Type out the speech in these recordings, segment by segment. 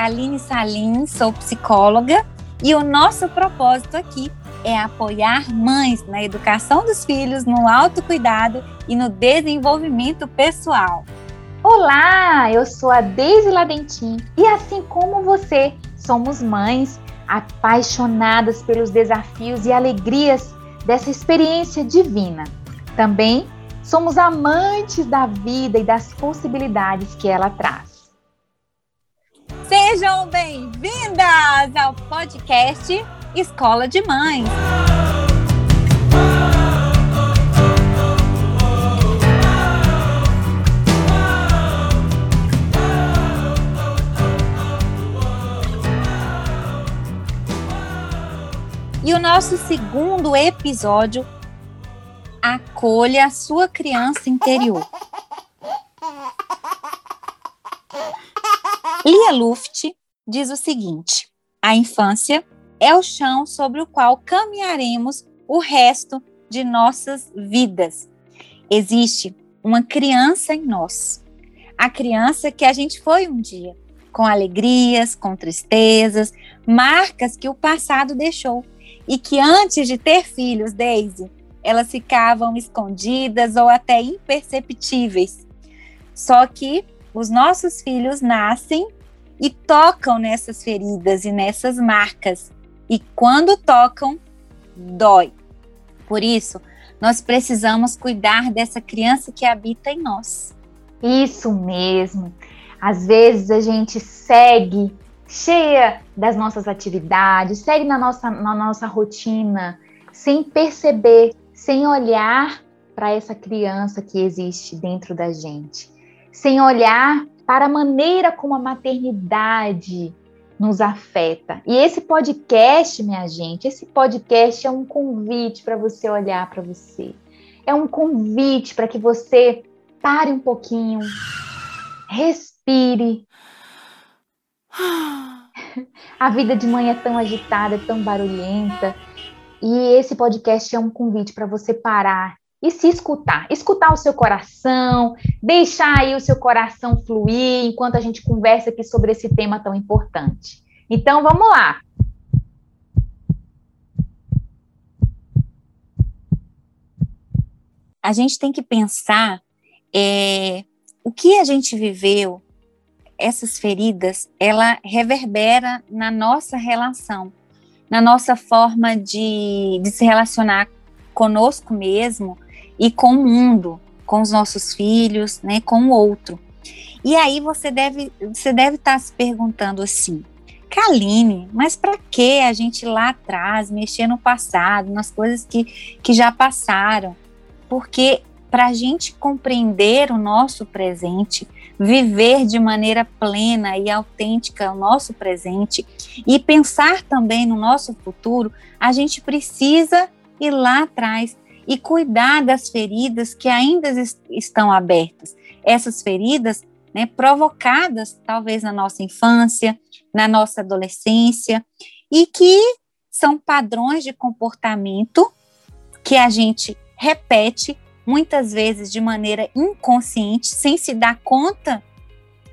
Kaline Salim, sou psicóloga e o nosso propósito aqui é apoiar mães na educação dos filhos, no autocuidado e no desenvolvimento pessoal. Olá, eu sou a Deise Ladentim e assim como você, somos mães apaixonadas pelos desafios e alegrias dessa experiência divina. Também somos amantes da vida e das possibilidades que ela traz. Sejam bem-vindas ao podcast Escola de Mães. E o nosso segundo episódio acolha a sua criança interior. Lia Luft diz o seguinte: a infância é o chão sobre o qual caminharemos o resto de nossas vidas. Existe uma criança em nós, a criança que a gente foi um dia, com alegrias, com tristezas, marcas que o passado deixou e que antes de ter filhos, Daisy, elas ficavam escondidas ou até imperceptíveis. Só que os nossos filhos nascem e tocam nessas feridas e nessas marcas. E quando tocam, dói. Por isso, nós precisamos cuidar dessa criança que habita em nós. Isso mesmo. Às vezes a gente segue cheia das nossas atividades, segue na nossa, na nossa rotina, sem perceber, sem olhar para essa criança que existe dentro da gente, sem olhar para a maneira como a maternidade nos afeta. E esse podcast, minha gente, esse podcast é um convite para você olhar para você. É um convite para que você pare um pouquinho, respire a vida de mãe é tão agitada, é tão barulhenta. E esse podcast é um convite para você parar e se escutar. Escutar o seu coração, deixar aí o seu coração fluir enquanto a gente conversa aqui sobre esse tema tão importante. Então, vamos lá. A gente tem que pensar é, o que a gente viveu essas feridas, ela reverbera na nossa relação, na nossa forma de, de se relacionar conosco mesmo e com o mundo, com os nossos filhos, né, com o outro. E aí você deve você deve estar tá se perguntando assim, Kaline, mas para que a gente lá atrás mexer no passado, nas coisas que, que já passaram? Porque para a gente compreender o nosso presente, viver de maneira plena e autêntica o nosso presente e pensar também no nosso futuro, a gente precisa ir lá atrás e cuidar das feridas que ainda estão abertas. Essas feridas né, provocadas talvez na nossa infância, na nossa adolescência, e que são padrões de comportamento que a gente repete muitas vezes de maneira inconsciente, sem se dar conta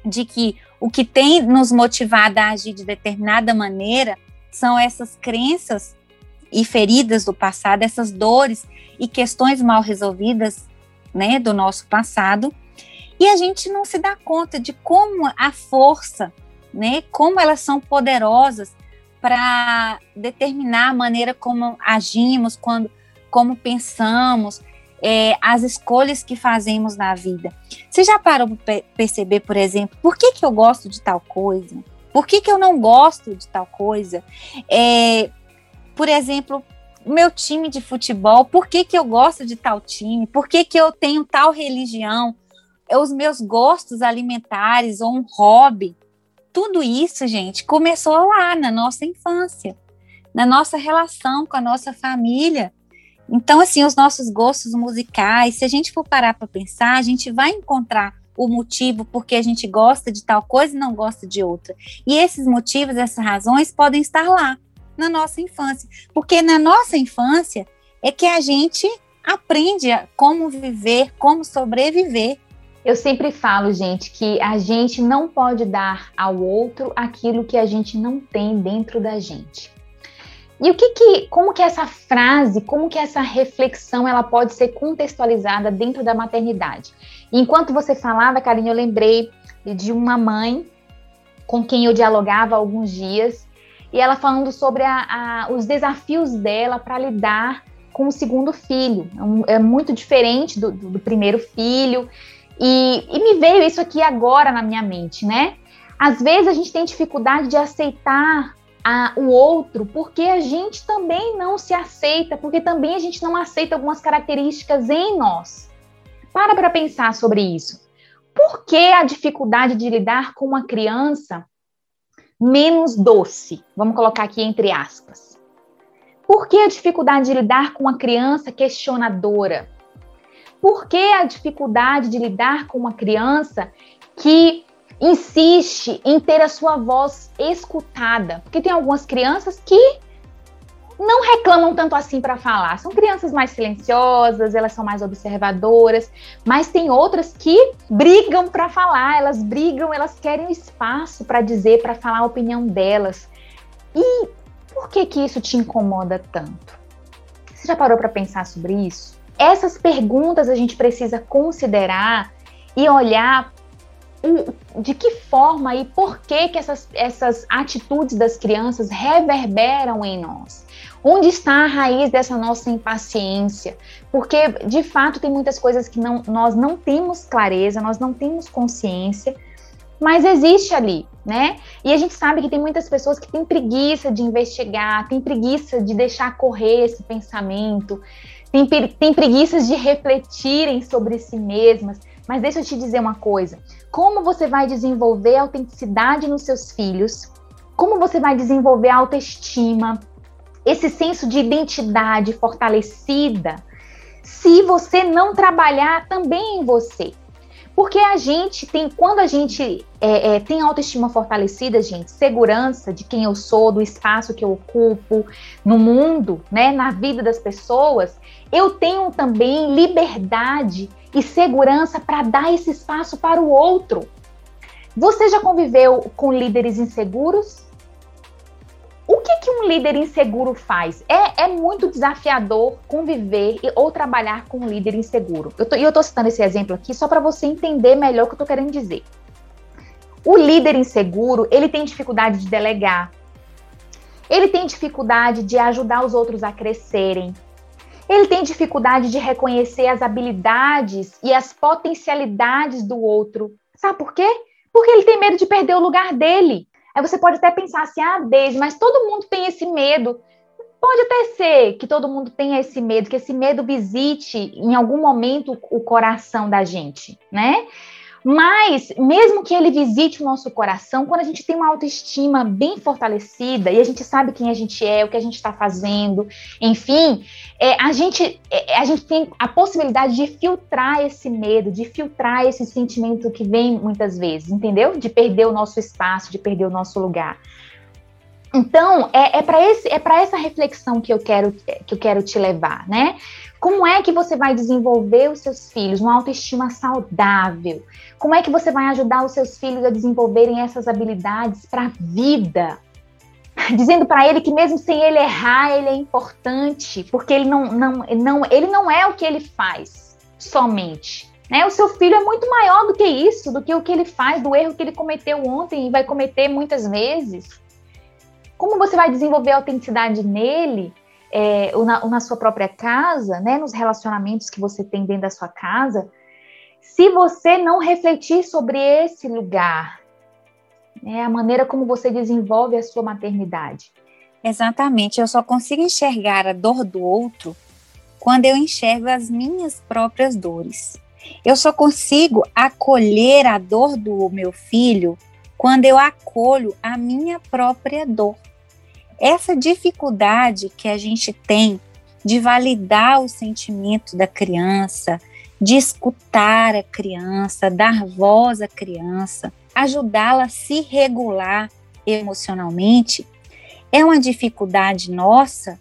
de que o que tem nos motivado a agir de determinada maneira são essas crenças e feridas do passado, essas dores e questões mal resolvidas, né, do nosso passado. E a gente não se dá conta de como a força, né, como elas são poderosas para determinar a maneira como agimos, quando como pensamos, é, as escolhas que fazemos na vida. Você já parou para perceber, por exemplo, por que, que eu gosto de tal coisa? Por que, que eu não gosto de tal coisa? É, por exemplo, meu time de futebol, por que, que eu gosto de tal time? Por que, que eu tenho tal religião? Os meus gostos alimentares ou um hobby. Tudo isso, gente, começou lá na nossa infância, na nossa relação com a nossa família. Então, assim, os nossos gostos musicais, se a gente for parar para pensar, a gente vai encontrar o motivo porque a gente gosta de tal coisa e não gosta de outra. E esses motivos, essas razões podem estar lá na nossa infância, porque na nossa infância é que a gente aprende como viver, como sobreviver. Eu sempre falo, gente, que a gente não pode dar ao outro aquilo que a gente não tem dentro da gente. E o que que, como que essa frase, como que essa reflexão, ela pode ser contextualizada dentro da maternidade? enquanto você falava, Karine, eu lembrei de uma mãe com quem eu dialogava há alguns dias e ela falando sobre a, a, os desafios dela para lidar com o segundo filho. É, é muito diferente do, do, do primeiro filho. E, e, me veio isso aqui agora na minha mente, né? Às vezes a gente tem dificuldade de aceitar a, o outro porque a gente também não se aceita, porque também a gente não aceita algumas características em nós. Para para pensar sobre isso. Por que a dificuldade de lidar com uma criança menos doce? Vamos colocar aqui entre aspas. Por que a dificuldade de lidar com uma criança questionadora? Por que a dificuldade de lidar com uma criança que insiste em ter a sua voz escutada? Porque tem algumas crianças que não reclamam tanto assim para falar. São crianças mais silenciosas, elas são mais observadoras, mas tem outras que brigam para falar, elas brigam, elas querem espaço para dizer, para falar a opinião delas. E por que que isso te incomoda tanto? Você já parou para pensar sobre isso? Essas perguntas a gente precisa considerar e olhar de que forma e por que, que essas, essas atitudes das crianças reverberam em nós. Onde está a raiz dessa nossa impaciência? Porque, de fato, tem muitas coisas que não, nós não temos clareza, nós não temos consciência, mas existe ali, né? E a gente sabe que tem muitas pessoas que têm preguiça de investigar, têm preguiça de deixar correr esse pensamento, têm, têm preguiças de refletirem sobre si mesmas. Mas deixa eu te dizer uma coisa: como você vai desenvolver autenticidade nos seus filhos? Como você vai desenvolver autoestima, esse senso de identidade fortalecida, se você não trabalhar também em você. Porque a gente tem, quando a gente é, é, tem autoestima fortalecida, gente, segurança de quem eu sou, do espaço que eu ocupo no mundo, né, na vida das pessoas, eu tenho também liberdade e segurança para dar esse espaço para o outro. Você já conviveu com líderes inseguros? Que, que um líder inseguro faz? É, é muito desafiador conviver e, ou trabalhar com um líder inseguro. E eu estou citando esse exemplo aqui só para você entender melhor o que eu estou querendo dizer. O líder inseguro, ele tem dificuldade de delegar. Ele tem dificuldade de ajudar os outros a crescerem. Ele tem dificuldade de reconhecer as habilidades e as potencialidades do outro. Sabe por quê? Porque ele tem medo de perder o lugar dele. Aí você pode até pensar assim, ah, Deise, mas todo mundo tem esse medo. Pode até ser que todo mundo tenha esse medo, que esse medo visite em algum momento o coração da gente, né? Mas, mesmo que ele visite o nosso coração, quando a gente tem uma autoestima bem fortalecida e a gente sabe quem a gente é, o que a gente está fazendo, enfim, é, a, gente, é, a gente tem a possibilidade de filtrar esse medo, de filtrar esse sentimento que vem muitas vezes, entendeu? De perder o nosso espaço, de perder o nosso lugar. Então, é, é para é essa reflexão que eu, quero, que eu quero te levar, né? Como é que você vai desenvolver os seus filhos uma autoestima saudável? Como é que você vai ajudar os seus filhos a desenvolverem essas habilidades para a vida? Dizendo para ele que mesmo sem ele errar, ele é importante, porque ele não, não, não, ele não é o que ele faz somente. Né? O seu filho é muito maior do que isso, do que o que ele faz, do erro que ele cometeu ontem e vai cometer muitas vezes. Como você vai desenvolver a autenticidade nele é, ou, na, ou na sua própria casa, né, nos relacionamentos que você tem dentro da sua casa, se você não refletir sobre esse lugar, né, a maneira como você desenvolve a sua maternidade. Exatamente, eu só consigo enxergar a dor do outro quando eu enxergo as minhas próprias dores. Eu só consigo acolher a dor do meu filho quando eu acolho a minha própria dor essa dificuldade que a gente tem de validar o sentimento da criança, de escutar a criança, dar voz à criança, ajudá-la a se regular emocionalmente, é uma dificuldade nossa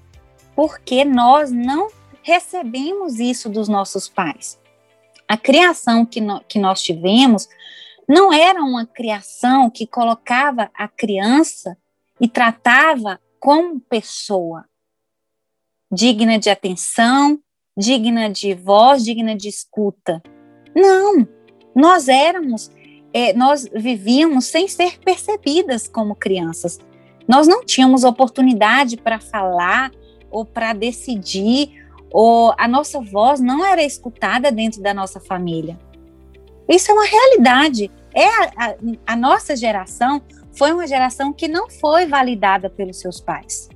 porque nós não recebemos isso dos nossos pais. A criação que, no, que nós tivemos não era uma criação que colocava a criança e tratava como pessoa, digna de atenção, digna de voz, digna de escuta. Não, nós éramos, é, nós vivíamos sem ser percebidas como crianças. Nós não tínhamos oportunidade para falar ou para decidir, ou a nossa voz não era escutada dentro da nossa família. Isso é uma realidade. É a, a, a nossa geração foi uma geração que não foi validada pelos seus pais.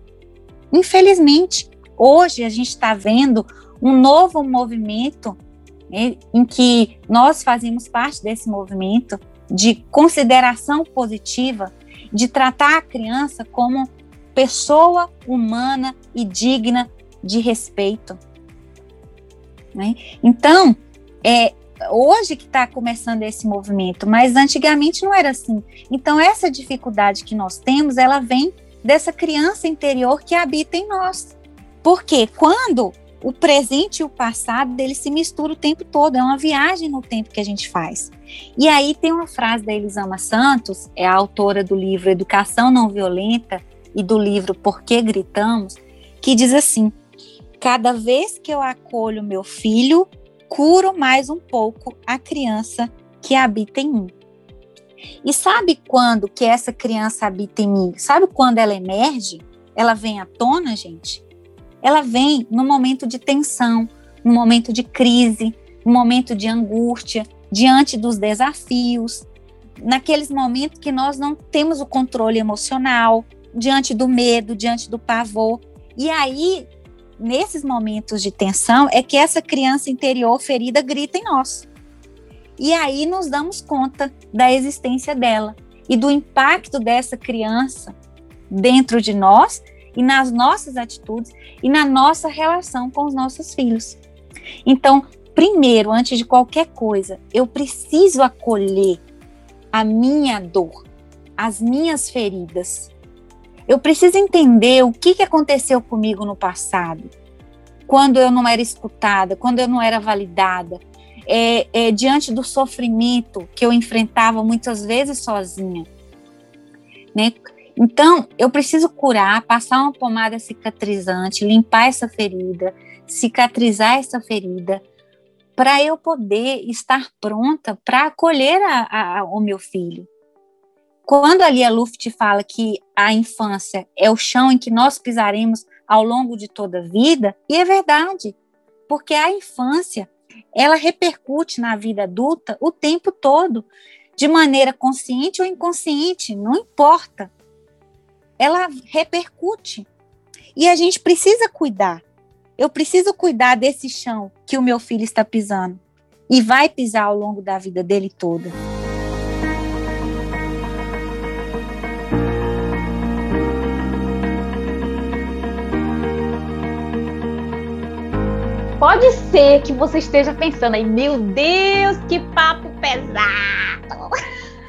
Infelizmente, hoje a gente está vendo um novo movimento né, em que nós fazemos parte desse movimento de consideração positiva, de tratar a criança como pessoa humana e digna de respeito. Né? Então, é, hoje que está começando esse movimento, mas antigamente não era assim. Então, essa dificuldade que nós temos, ela vem dessa criança interior que habita em nós. Porque quando o presente e o passado dele se misturam o tempo todo, é uma viagem no tempo que a gente faz. E aí tem uma frase da Elisama Santos, é a autora do livro Educação Não Violenta e do livro Por que Gritamos, que diz assim: Cada vez que eu acolho meu filho, curo mais um pouco a criança que habita em mim. E sabe quando que essa criança habita em mim? Sabe quando ela emerge? Ela vem à tona, gente? ela vem no momento de tensão, no momento de crise, no momento de angústia, diante dos desafios, naqueles momentos que nós não temos o controle emocional, diante do medo, diante do pavor. E aí, nesses momentos de tensão, é que essa criança interior ferida grita em nós. E aí nos damos conta da existência dela e do impacto dessa criança dentro de nós e nas nossas atitudes e na nossa relação com os nossos filhos. Então, primeiro, antes de qualquer coisa, eu preciso acolher a minha dor, as minhas feridas. Eu preciso entender o que, que aconteceu comigo no passado, quando eu não era escutada, quando eu não era validada, é, é, diante do sofrimento que eu enfrentava muitas vezes sozinha. Né? Então, eu preciso curar, passar uma pomada cicatrizante, limpar essa ferida, cicatrizar essa ferida, para eu poder estar pronta para acolher a, a, o meu filho. Quando a Lia Luft fala que a infância é o chão em que nós pisaremos ao longo de toda a vida, e é verdade, porque a infância ela repercute na vida adulta o tempo todo, de maneira consciente ou inconsciente, não importa ela repercute. E a gente precisa cuidar. Eu preciso cuidar desse chão que o meu filho está pisando e vai pisar ao longo da vida dele toda. Pode ser que você esteja pensando aí, meu Deus, que papo pesado!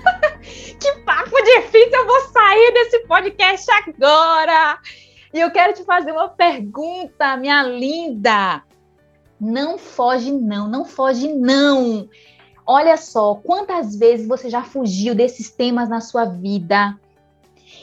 que papo difícil, eu vou sair desse podcast agora. E eu quero te fazer uma pergunta, minha linda. Não foge, não, não foge, não. Olha só, quantas vezes você já fugiu desses temas na sua vida?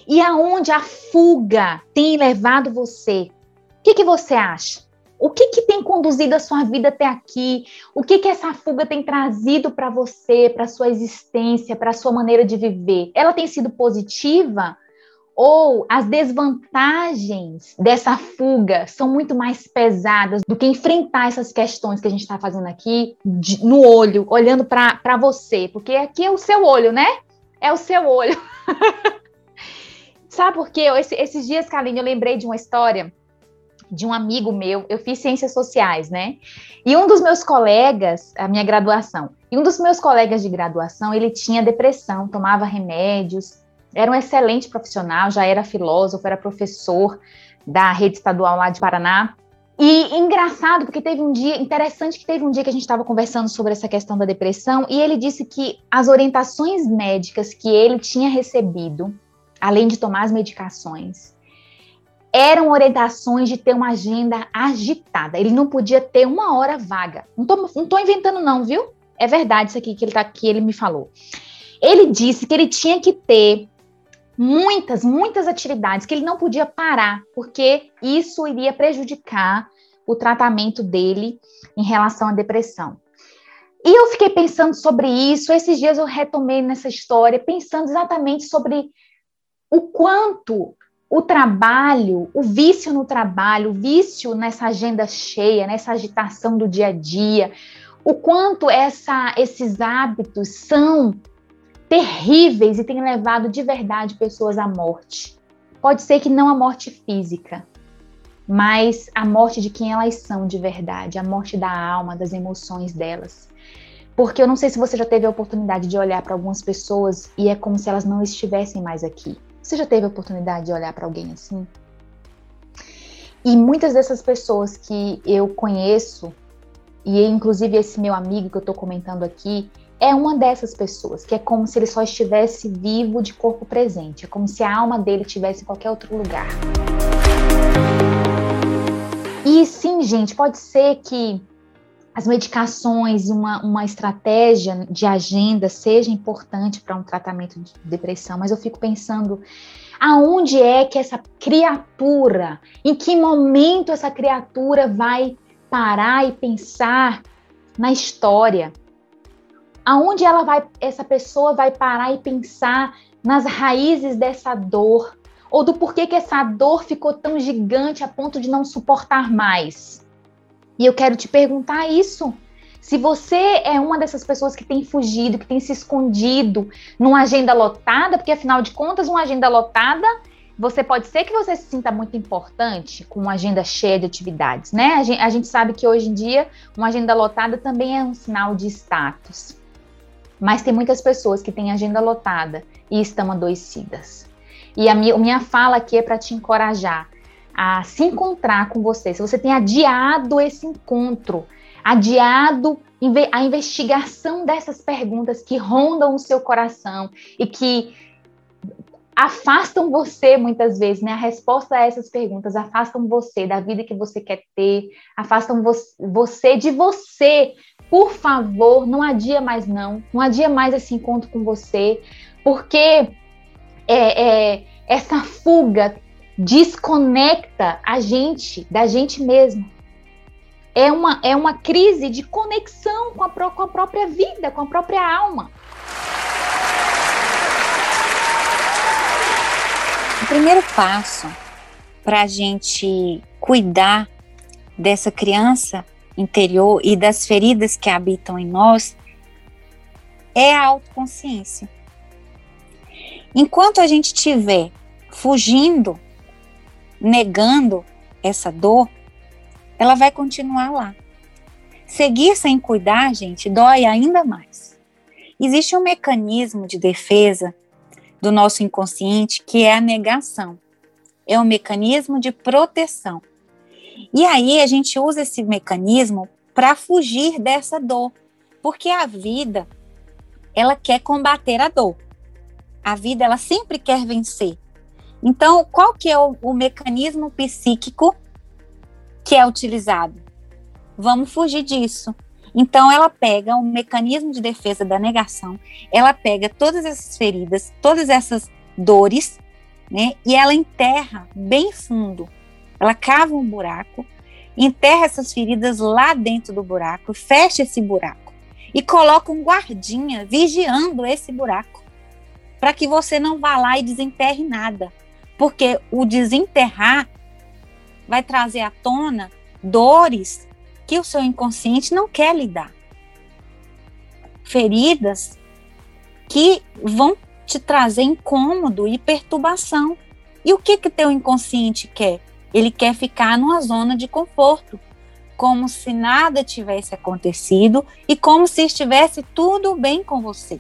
E aonde a fuga tem levado você? O que, que você acha? O que, que tem conduzido a sua vida até aqui? O que, que essa fuga tem trazido para você, para sua existência, para sua maneira de viver? Ela tem sido positiva? Ou as desvantagens dessa fuga são muito mais pesadas do que enfrentar essas questões que a gente está fazendo aqui de, no olho, olhando para você? Porque aqui é o seu olho, né? É o seu olho. Sabe por quê? Esse, esses dias, Kaline, eu lembrei de uma história de um amigo meu, eu fiz ciências sociais, né? E um dos meus colegas, a minha graduação, e um dos meus colegas de graduação, ele tinha depressão, tomava remédios, era um excelente profissional, já era filósofo, era professor da rede estadual lá de Paraná. E engraçado, porque teve um dia, interessante que teve um dia que a gente estava conversando sobre essa questão da depressão, e ele disse que as orientações médicas que ele tinha recebido, além de tomar as medicações, eram orientações de ter uma agenda agitada. Ele não podia ter uma hora vaga. Não tô, não tô inventando, não, viu? É verdade isso aqui que ele, tá, que ele me falou. Ele disse que ele tinha que ter muitas, muitas atividades, que ele não podia parar, porque isso iria prejudicar o tratamento dele em relação à depressão. E eu fiquei pensando sobre isso, esses dias eu retomei nessa história, pensando exatamente sobre o quanto o trabalho, o vício no trabalho, o vício nessa agenda cheia, nessa agitação do dia a dia, o quanto essa, esses hábitos são terríveis e têm levado de verdade pessoas à morte. Pode ser que não a morte física, mas a morte de quem elas são de verdade, a morte da alma, das emoções delas. Porque eu não sei se você já teve a oportunidade de olhar para algumas pessoas e é como se elas não estivessem mais aqui. Você já teve a oportunidade de olhar para alguém assim? E muitas dessas pessoas que eu conheço, e inclusive esse meu amigo que eu estou comentando aqui, é uma dessas pessoas, que é como se ele só estivesse vivo de corpo presente, é como se a alma dele estivesse em qualquer outro lugar. E sim, gente, pode ser que as medicações e uma, uma estratégia de agenda seja importante para um tratamento de depressão, mas eu fico pensando aonde é que essa criatura, em que momento essa criatura vai parar e pensar na história, aonde ela vai, essa pessoa vai parar e pensar nas raízes dessa dor, ou do porquê que essa dor ficou tão gigante a ponto de não suportar mais. E eu quero te perguntar isso. Se você é uma dessas pessoas que tem fugido, que tem se escondido numa agenda lotada, porque afinal de contas, uma agenda lotada, você pode ser que você se sinta muito importante com uma agenda cheia de atividades, né? A gente, a gente sabe que hoje em dia uma agenda lotada também é um sinal de status. Mas tem muitas pessoas que têm agenda lotada e estão adoecidas. E a minha, a minha fala aqui é para te encorajar a se encontrar com você. Se você tem adiado esse encontro, adiado a investigação dessas perguntas que rondam o seu coração e que afastam você muitas vezes, né? A resposta a essas perguntas afastam você da vida que você quer ter, afastam você de você, por favor, não adia mais não, não adia mais esse encontro com você, porque é, é, essa fuga desconecta a gente da gente mesmo. É uma, é uma crise de conexão com a, com a própria vida, com a própria alma. O primeiro passo para a gente cuidar dessa criança interior e das feridas que habitam em nós é a autoconsciência. Enquanto a gente estiver fugindo, negando essa dor, ela vai continuar lá. Seguir sem cuidar, gente, dói ainda mais. Existe um mecanismo de defesa do nosso inconsciente que é a negação. É um mecanismo de proteção. E aí a gente usa esse mecanismo para fugir dessa dor, porque a vida ela quer combater a dor. A vida ela sempre quer vencer. Então, qual que é o, o mecanismo psíquico que é utilizado? Vamos fugir disso. Então, ela pega um mecanismo de defesa da negação, ela pega todas essas feridas, todas essas dores, né, e ela enterra bem fundo ela cava um buraco, enterra essas feridas lá dentro do buraco, fecha esse buraco e coloca um guardinha vigiando esse buraco para que você não vá lá e desenterre nada, porque o desenterrar vai trazer à tona dores que o seu inconsciente não quer lidar. Feridas que vão te trazer incômodo e perturbação. E o que que teu inconsciente quer? Ele quer ficar numa zona de conforto, como se nada tivesse acontecido e como se estivesse tudo bem com você.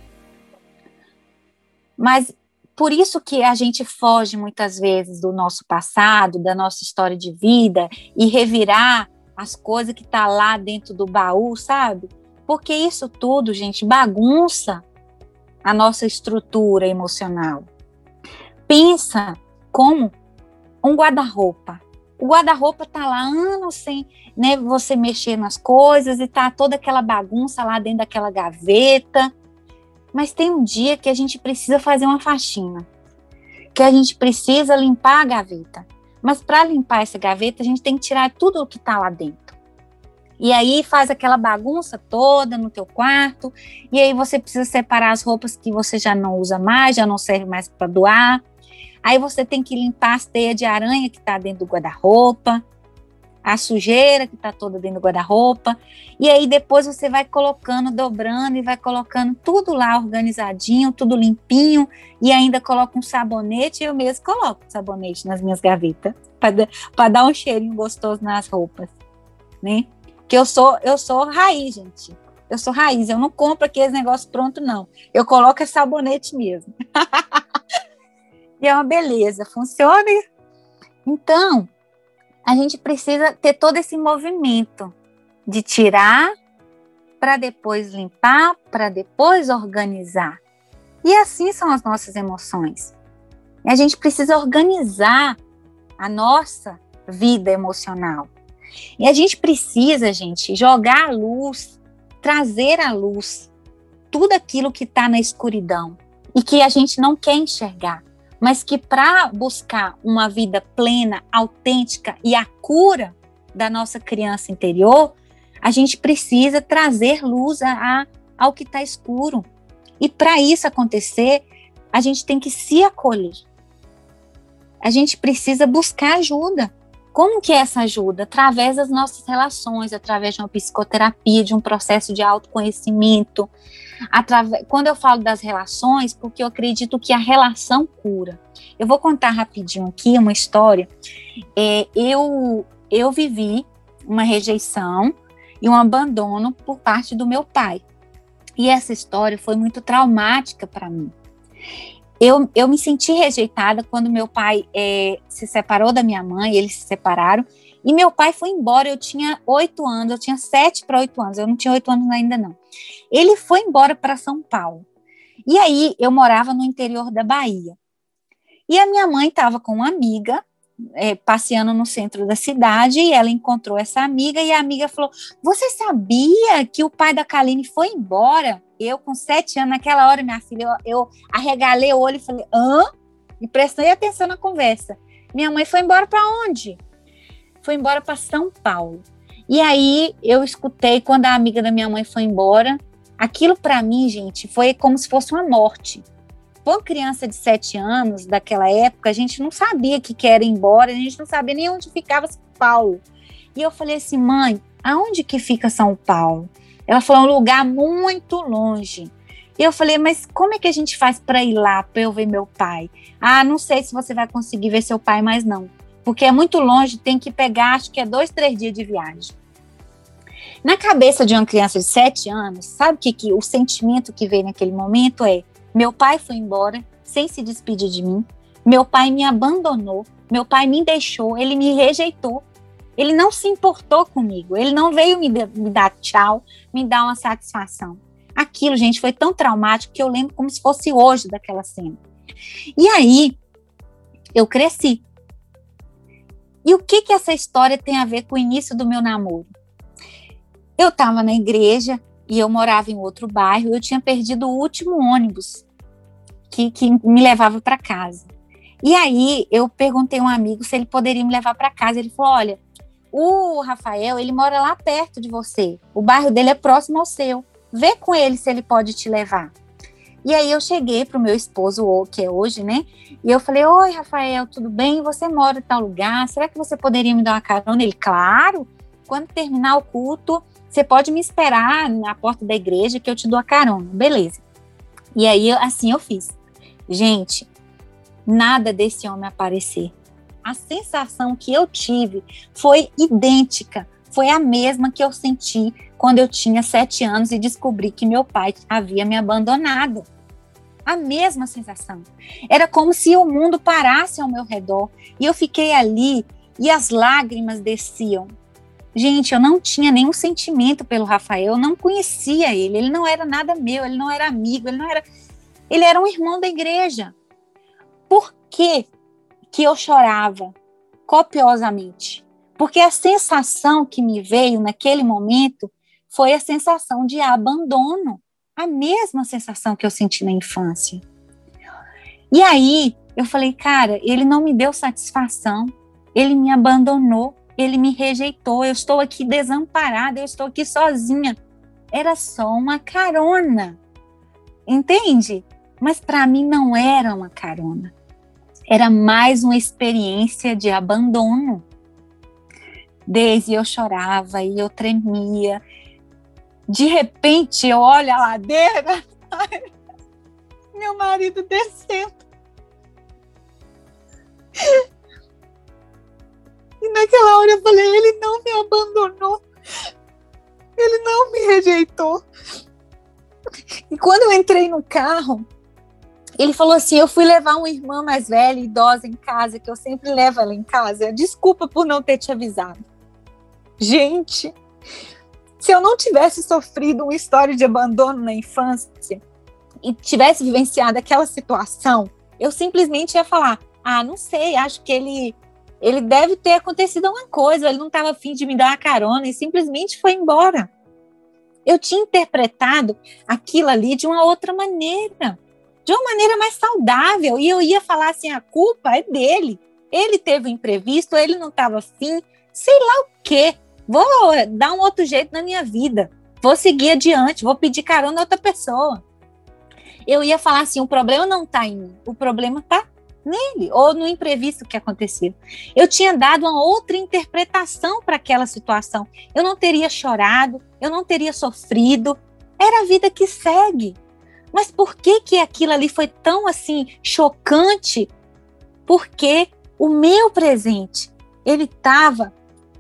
Mas por isso que a gente foge muitas vezes do nosso passado, da nossa história de vida e revirar as coisas que tá lá dentro do baú, sabe? Porque isso tudo, gente, bagunça a nossa estrutura emocional. Pensa como um guarda-roupa. O guarda-roupa tá lá anos sem né, você mexer nas coisas e tá toda aquela bagunça lá dentro daquela gaveta. Mas tem um dia que a gente precisa fazer uma faxina, que a gente precisa limpar a gaveta. Mas para limpar essa gaveta, a gente tem que tirar tudo o que está lá dentro. E aí faz aquela bagunça toda no teu quarto, e aí você precisa separar as roupas que você já não usa mais, já não serve mais para doar. Aí você tem que limpar as teias de aranha que está dentro do guarda-roupa a sujeira que está toda dentro do guarda-roupa. E aí depois você vai colocando, dobrando e vai colocando tudo lá organizadinho, tudo limpinho. E ainda coloca um sabonete. Eu mesmo coloco sabonete nas minhas gavetas para dar um cheirinho gostoso nas roupas, né? Que eu sou eu sou raiz, gente. Eu sou raiz. Eu não compro aqueles negócios pronto não. Eu coloco é sabonete mesmo. e é uma beleza. Funciona. Então, a gente precisa ter todo esse movimento de tirar para depois limpar, para depois organizar. E assim são as nossas emoções. E a gente precisa organizar a nossa vida emocional. E a gente precisa, gente, jogar a luz, trazer à luz tudo aquilo que está na escuridão e que a gente não quer enxergar mas que para buscar uma vida plena, autêntica e a cura da nossa criança interior, a gente precisa trazer luz a, a ao que está escuro. E para isso acontecer, a gente tem que se acolher. A gente precisa buscar ajuda. Como que é essa ajuda? Através das nossas relações, através de uma psicoterapia, de um processo de autoconhecimento. Através, quando eu falo das relações, porque eu acredito que a relação cura. Eu vou contar rapidinho aqui uma história. É, eu, eu vivi uma rejeição e um abandono por parte do meu pai. E essa história foi muito traumática para mim eu, eu me senti rejeitada quando meu pai é, se separou da minha mãe, eles se separaram, e meu pai foi embora. Eu tinha oito anos, eu tinha sete para oito anos, eu não tinha oito anos ainda não. Ele foi embora para São Paulo. E aí eu morava no interior da Bahia. E a minha mãe estava com uma amiga é, passeando no centro da cidade e ela encontrou essa amiga e a amiga falou: Você sabia que o pai da Kaline foi embora? Eu, com sete anos, naquela hora, minha filha, eu, eu arregalei o olho e falei: Hã? E prestei atenção na conversa. Minha mãe foi embora para onde? Foi embora para São Paulo. E aí eu escutei quando a amiga da minha mãe foi embora. Aquilo para mim, gente, foi como se fosse uma morte uma criança de sete anos daquela época, a gente não sabia que quer ir embora, a gente não sabia nem onde ficava São Paulo. E eu falei assim, mãe, aonde que fica São Paulo? Ela falou, é um lugar muito longe. E eu falei, mas como é que a gente faz para ir lá, para eu ver meu pai? Ah, não sei se você vai conseguir ver seu pai mais não, porque é muito longe, tem que pegar, acho que é dois, três dias de viagem. Na cabeça de uma criança de sete anos, sabe que, que o sentimento que veio naquele momento é: meu pai foi embora sem se despedir de mim. Meu pai me abandonou. Meu pai me deixou. Ele me rejeitou. Ele não se importou comigo. Ele não veio me, me dar tchau, me dar uma satisfação. Aquilo, gente, foi tão traumático que eu lembro como se fosse hoje daquela cena. E aí, eu cresci. E o que que essa história tem a ver com o início do meu namoro? Eu estava na igreja e eu morava em outro bairro. Eu tinha perdido o último ônibus que, que me levava para casa. E aí eu perguntei a um amigo se ele poderia me levar para casa. Ele falou: olha, o Rafael, ele mora lá perto de você. O bairro dele é próximo ao seu. Vê com ele se ele pode te levar. E aí eu cheguei pro meu esposo, que é hoje, né? E eu falei: Oi, Rafael, tudo bem? Você mora em tal lugar? Será que você poderia me dar uma carona? Ele, claro. Quando terminar o culto, você pode me esperar na porta da igreja que eu te dou a carona. Beleza. E aí, assim eu fiz. Gente, nada desse homem aparecer. A sensação que eu tive foi idêntica, foi a mesma que eu senti quando eu tinha sete anos e descobri que meu pai havia me abandonado. A mesma sensação. Era como se o mundo parasse ao meu redor e eu fiquei ali e as lágrimas desciam. Gente, eu não tinha nenhum sentimento pelo Rafael, eu não conhecia ele, ele não era nada meu, ele não era amigo, ele não era ele era um irmão da igreja. Por que, que eu chorava? copiosamente. Porque a sensação que me veio naquele momento foi a sensação de abandono, a mesma sensação que eu senti na infância. E aí eu falei, cara, ele não me deu satisfação, ele me abandonou, ele me rejeitou, eu estou aqui desamparada, eu estou aqui sozinha. Era só uma carona, entende? Mas para mim não era uma carona, era mais uma experiência de abandono. Desde eu chorava e eu tremia. De repente eu olho a ladeira, meu marido descendo. E naquela hora eu falei: ele não me abandonou, ele não me rejeitou. E quando eu entrei no carro, ele falou assim: Eu fui levar uma irmã mais velha, idosa em casa, que eu sempre levo ela em casa. Desculpa por não ter te avisado. Gente, se eu não tivesse sofrido uma história de abandono na infância e tivesse vivenciado aquela situação, eu simplesmente ia falar: Ah, não sei, acho que ele. Ele deve ter acontecido alguma coisa, ele não estava afim de me dar uma carona e simplesmente foi embora. Eu tinha interpretado aquilo ali de uma outra maneira de uma maneira mais saudável. E eu ia falar assim: a culpa é dele. Ele teve um imprevisto, ele não estava afim, sei lá o quê. Vou dar um outro jeito na minha vida. Vou seguir adiante, vou pedir carona a outra pessoa. Eu ia falar assim: o problema não está em mim, o problema está nele, ou no imprevisto que aconteceu. Eu tinha dado uma outra interpretação para aquela situação. Eu não teria chorado, eu não teria sofrido. Era a vida que segue. Mas por que que aquilo ali foi tão assim chocante? Porque o meu presente, ele estava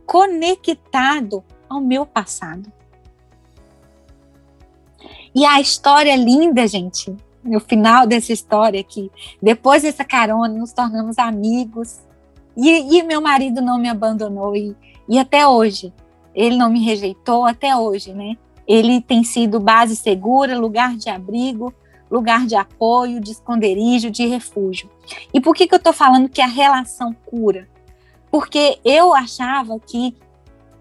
conectado ao meu passado. E a história é linda, gente, no final dessa história aqui, depois dessa carona, nos tornamos amigos. E, e meu marido não me abandonou e, e até hoje, ele não me rejeitou até hoje, né? ele tem sido base segura, lugar de abrigo, lugar de apoio, de esconderijo, de refúgio. E por que, que eu estou falando que a relação cura? Porque eu achava que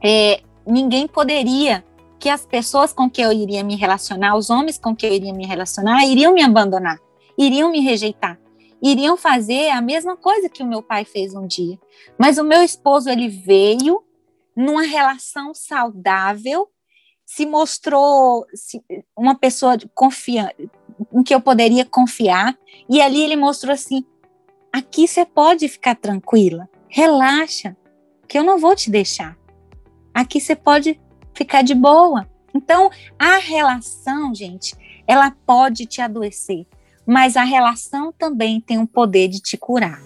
é, ninguém poderia, que as pessoas com que eu iria me relacionar, os homens com que eu iria me relacionar, iriam me abandonar, iriam me rejeitar, iriam fazer a mesma coisa que o meu pai fez um dia. Mas o meu esposo, ele veio numa relação saudável se mostrou uma pessoa confiante, em que eu poderia confiar. E ali ele mostrou assim: aqui você pode ficar tranquila, relaxa, que eu não vou te deixar. Aqui você pode ficar de boa. Então, a relação, gente, ela pode te adoecer, mas a relação também tem o poder de te curar.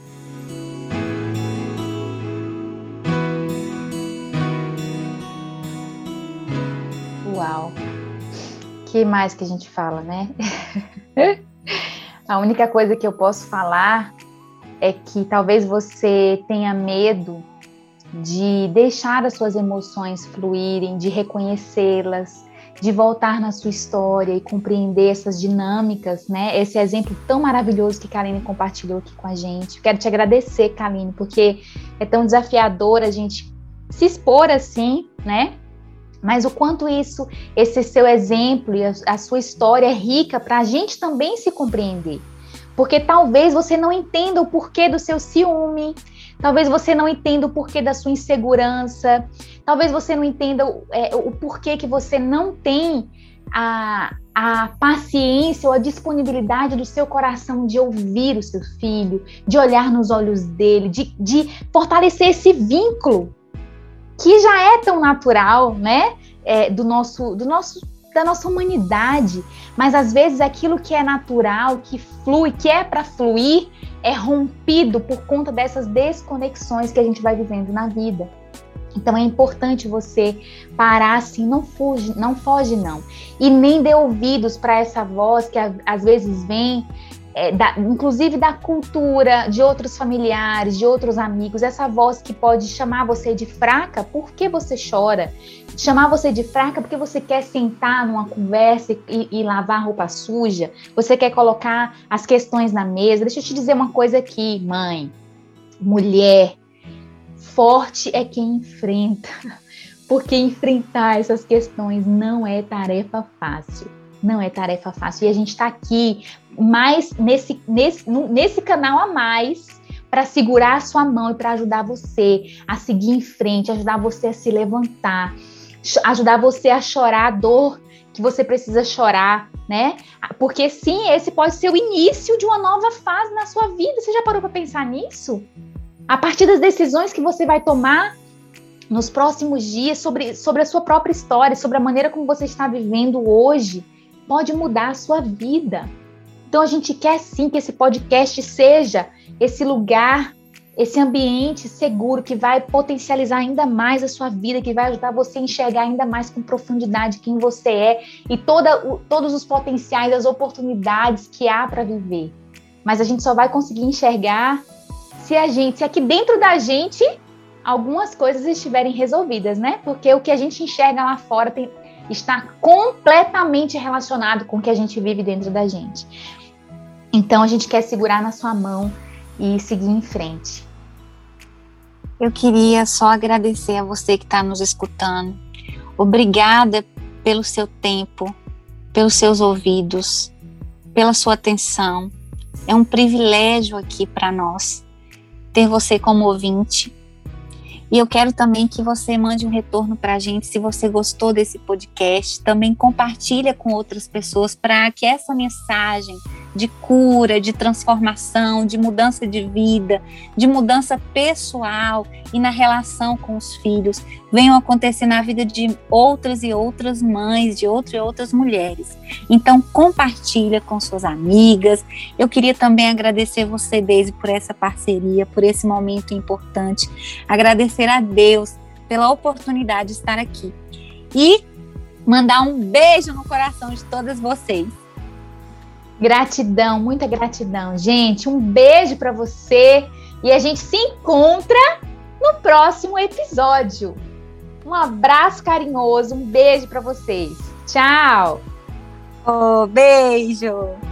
Uau! que mais que a gente fala, né? a única coisa que eu posso falar é que talvez você tenha medo de deixar as suas emoções fluírem, de reconhecê-las, de voltar na sua história e compreender essas dinâmicas, né? Esse exemplo tão maravilhoso que Kaline compartilhou aqui com a gente. Quero te agradecer, Kaline, porque é tão desafiador a gente se expor assim, né? mas o quanto isso, esse seu exemplo e a, a sua história é rica para a gente também se compreender. Porque talvez você não entenda o porquê do seu ciúme, talvez você não entenda o porquê da sua insegurança, talvez você não entenda é, o porquê que você não tem a, a paciência ou a disponibilidade do seu coração de ouvir o seu filho, de olhar nos olhos dele, de, de fortalecer esse vínculo que já é tão natural, né? É, do nosso, do nosso, da nossa humanidade, mas às vezes aquilo que é natural, que flui, que é para fluir, é rompido por conta dessas desconexões que a gente vai vivendo na vida. Então é importante você parar assim, não fuge, não foge não, e nem dê ouvidos para essa voz que às vezes vem é, da, inclusive da cultura, de outros familiares, de outros amigos, essa voz que pode chamar você de fraca porque você chora, chamar você de fraca porque você quer sentar numa conversa e, e lavar roupa suja, você quer colocar as questões na mesa. Deixa eu te dizer uma coisa aqui, mãe, mulher, forte é quem enfrenta, porque enfrentar essas questões não é tarefa fácil. Não é tarefa fácil. E a gente está aqui mais nesse, nesse, nesse canal a mais para segurar a sua mão e para ajudar você a seguir em frente, ajudar você a se levantar, ajudar você a chorar a dor que você precisa chorar, né? Porque sim, esse pode ser o início de uma nova fase na sua vida. Você já parou para pensar nisso? A partir das decisões que você vai tomar nos próximos dias sobre, sobre a sua própria história, sobre a maneira como você está vivendo hoje, pode mudar a sua vida. Então a gente quer sim que esse podcast seja esse lugar, esse ambiente seguro que vai potencializar ainda mais a sua vida, que vai ajudar você a enxergar ainda mais com profundidade quem você é e toda, o, todos os potenciais, as oportunidades que há para viver. Mas a gente só vai conseguir enxergar se a gente, se aqui dentro da gente algumas coisas estiverem resolvidas, né? Porque o que a gente enxerga lá fora tem, está completamente relacionado com o que a gente vive dentro da gente. Então a gente quer segurar na sua mão e seguir em frente. Eu queria só agradecer a você que está nos escutando. Obrigada pelo seu tempo, pelos seus ouvidos, pela sua atenção. É um privilégio aqui para nós ter você como ouvinte e eu quero também que você mande um retorno para a gente se você gostou desse podcast. Também compartilha com outras pessoas para que essa mensagem de cura, de transformação, de mudança de vida, de mudança pessoal e na relação com os filhos venham acontecer na vida de outras e outras mães, de outras e outras mulheres. Então compartilha com suas amigas. Eu queria também agradecer você, Deise, por essa parceria, por esse momento importante. Agradecer a Deus pela oportunidade de estar aqui. E mandar um beijo no coração de todas vocês. Gratidão, muita gratidão, gente. Um beijo para você e a gente se encontra no próximo episódio. Um abraço carinhoso, um beijo para vocês. Tchau. Oh, beijo.